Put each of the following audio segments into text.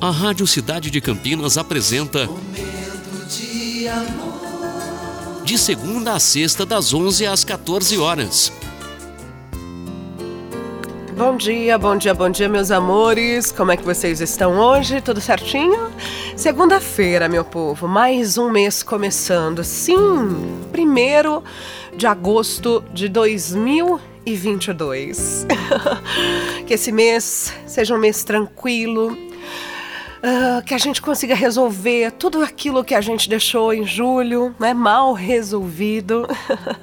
a Rádio Cidade de Campinas apresenta Momento de amor. de segunda a sexta das 11 às 14 horas. Bom dia, bom dia, bom dia, meus amores. Como é que vocês estão hoje? Tudo certinho? Segunda-feira, meu povo, mais um mês começando. Sim, primeiro de agosto de 2022. que esse mês seja um mês tranquilo. Ah, que a gente consiga resolver tudo aquilo que a gente deixou em julho, né, mal resolvido.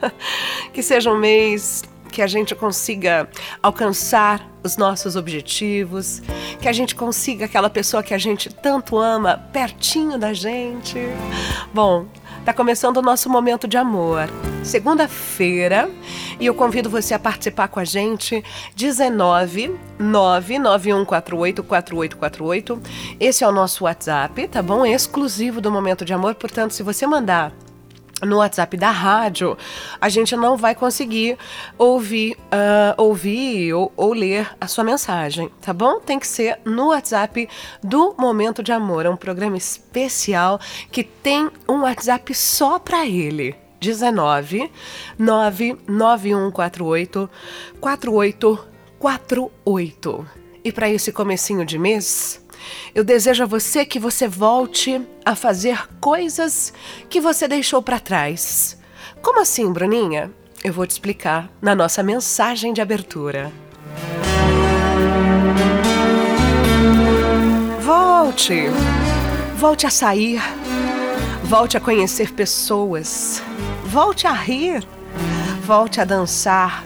que seja um mês que a gente consiga alcançar os nossos objetivos, que a gente consiga aquela pessoa que a gente tanto ama pertinho da gente. Bom, tá começando o nosso momento de amor. Segunda-feira, e eu convido você a participar com a gente 19 99148 4848. Esse é o nosso WhatsApp, tá bom? Exclusivo do momento de amor, portanto, se você mandar no WhatsApp da rádio, a gente não vai conseguir ouvir, ah, ouvir ou, ou ler a sua mensagem, tá bom? Tem que ser no WhatsApp do Momento de Amor. É um programa especial que tem um WhatsApp só para ele. 19 99148 4848. E para esse comecinho de mês, eu desejo a você que você volte a fazer coisas que você deixou para trás. Como assim, Bruninha? Eu vou te explicar na nossa mensagem de abertura. Volte! Volte a sair. Volte a conhecer pessoas. Volte a rir. Volte a dançar.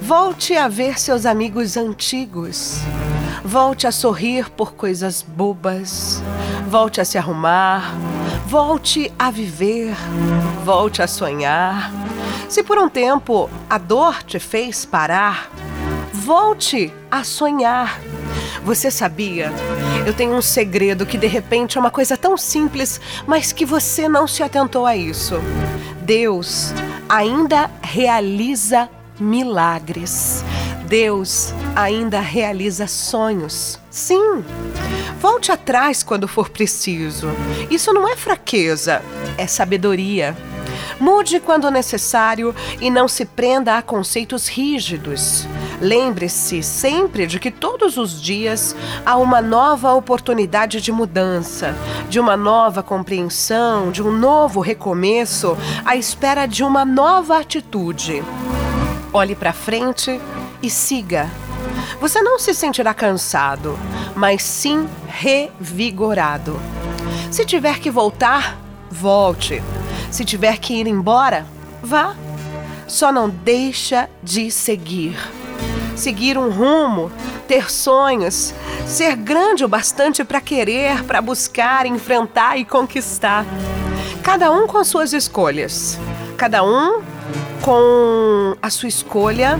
Volte a ver seus amigos antigos. Volte a sorrir por coisas bobas. Volte a se arrumar. Volte a viver. Volte a sonhar. Se por um tempo a dor te fez parar, volte a sonhar. Você sabia? Eu tenho um segredo que de repente é uma coisa tão simples, mas que você não se atentou a isso. Deus ainda realiza milagres. Deus ainda realiza sonhos. Sim. Volte atrás quando for preciso. Isso não é fraqueza, é sabedoria. Mude quando necessário e não se prenda a conceitos rígidos. Lembre-se sempre de que todos os dias há uma nova oportunidade de mudança, de uma nova compreensão, de um novo recomeço, à espera de uma nova atitude. Olhe para frente e siga. Você não se sentirá cansado, mas sim revigorado. Se tiver que voltar, volte. Se tiver que ir embora, vá. Só não deixa de seguir. Seguir um rumo, ter sonhos, ser grande o bastante para querer, para buscar, enfrentar e conquistar. Cada um com suas escolhas. Cada um com a sua escolha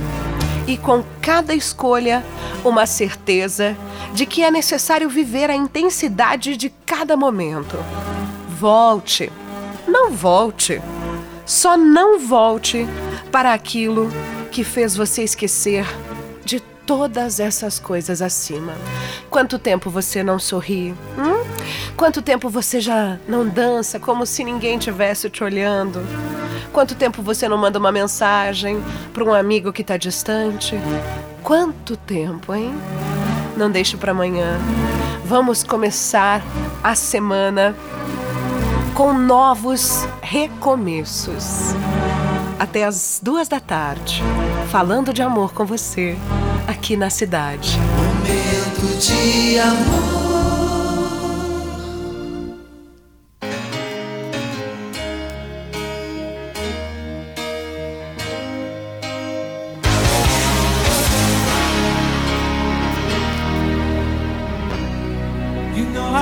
e com cada escolha uma certeza de que é necessário viver a intensidade de cada momento. Volte, não volte, só não volte para aquilo que fez você esquecer de todas essas coisas acima. Quanto tempo você não sorri? Hum? Quanto tempo você já não dança como se ninguém tivesse te olhando? Quanto tempo você não manda uma mensagem para um amigo que está distante? Quanto tempo, hein? Não deixe para amanhã. Vamos começar a semana com novos recomeços. Até as duas da tarde, falando de amor com você aqui na cidade. Momento de amor.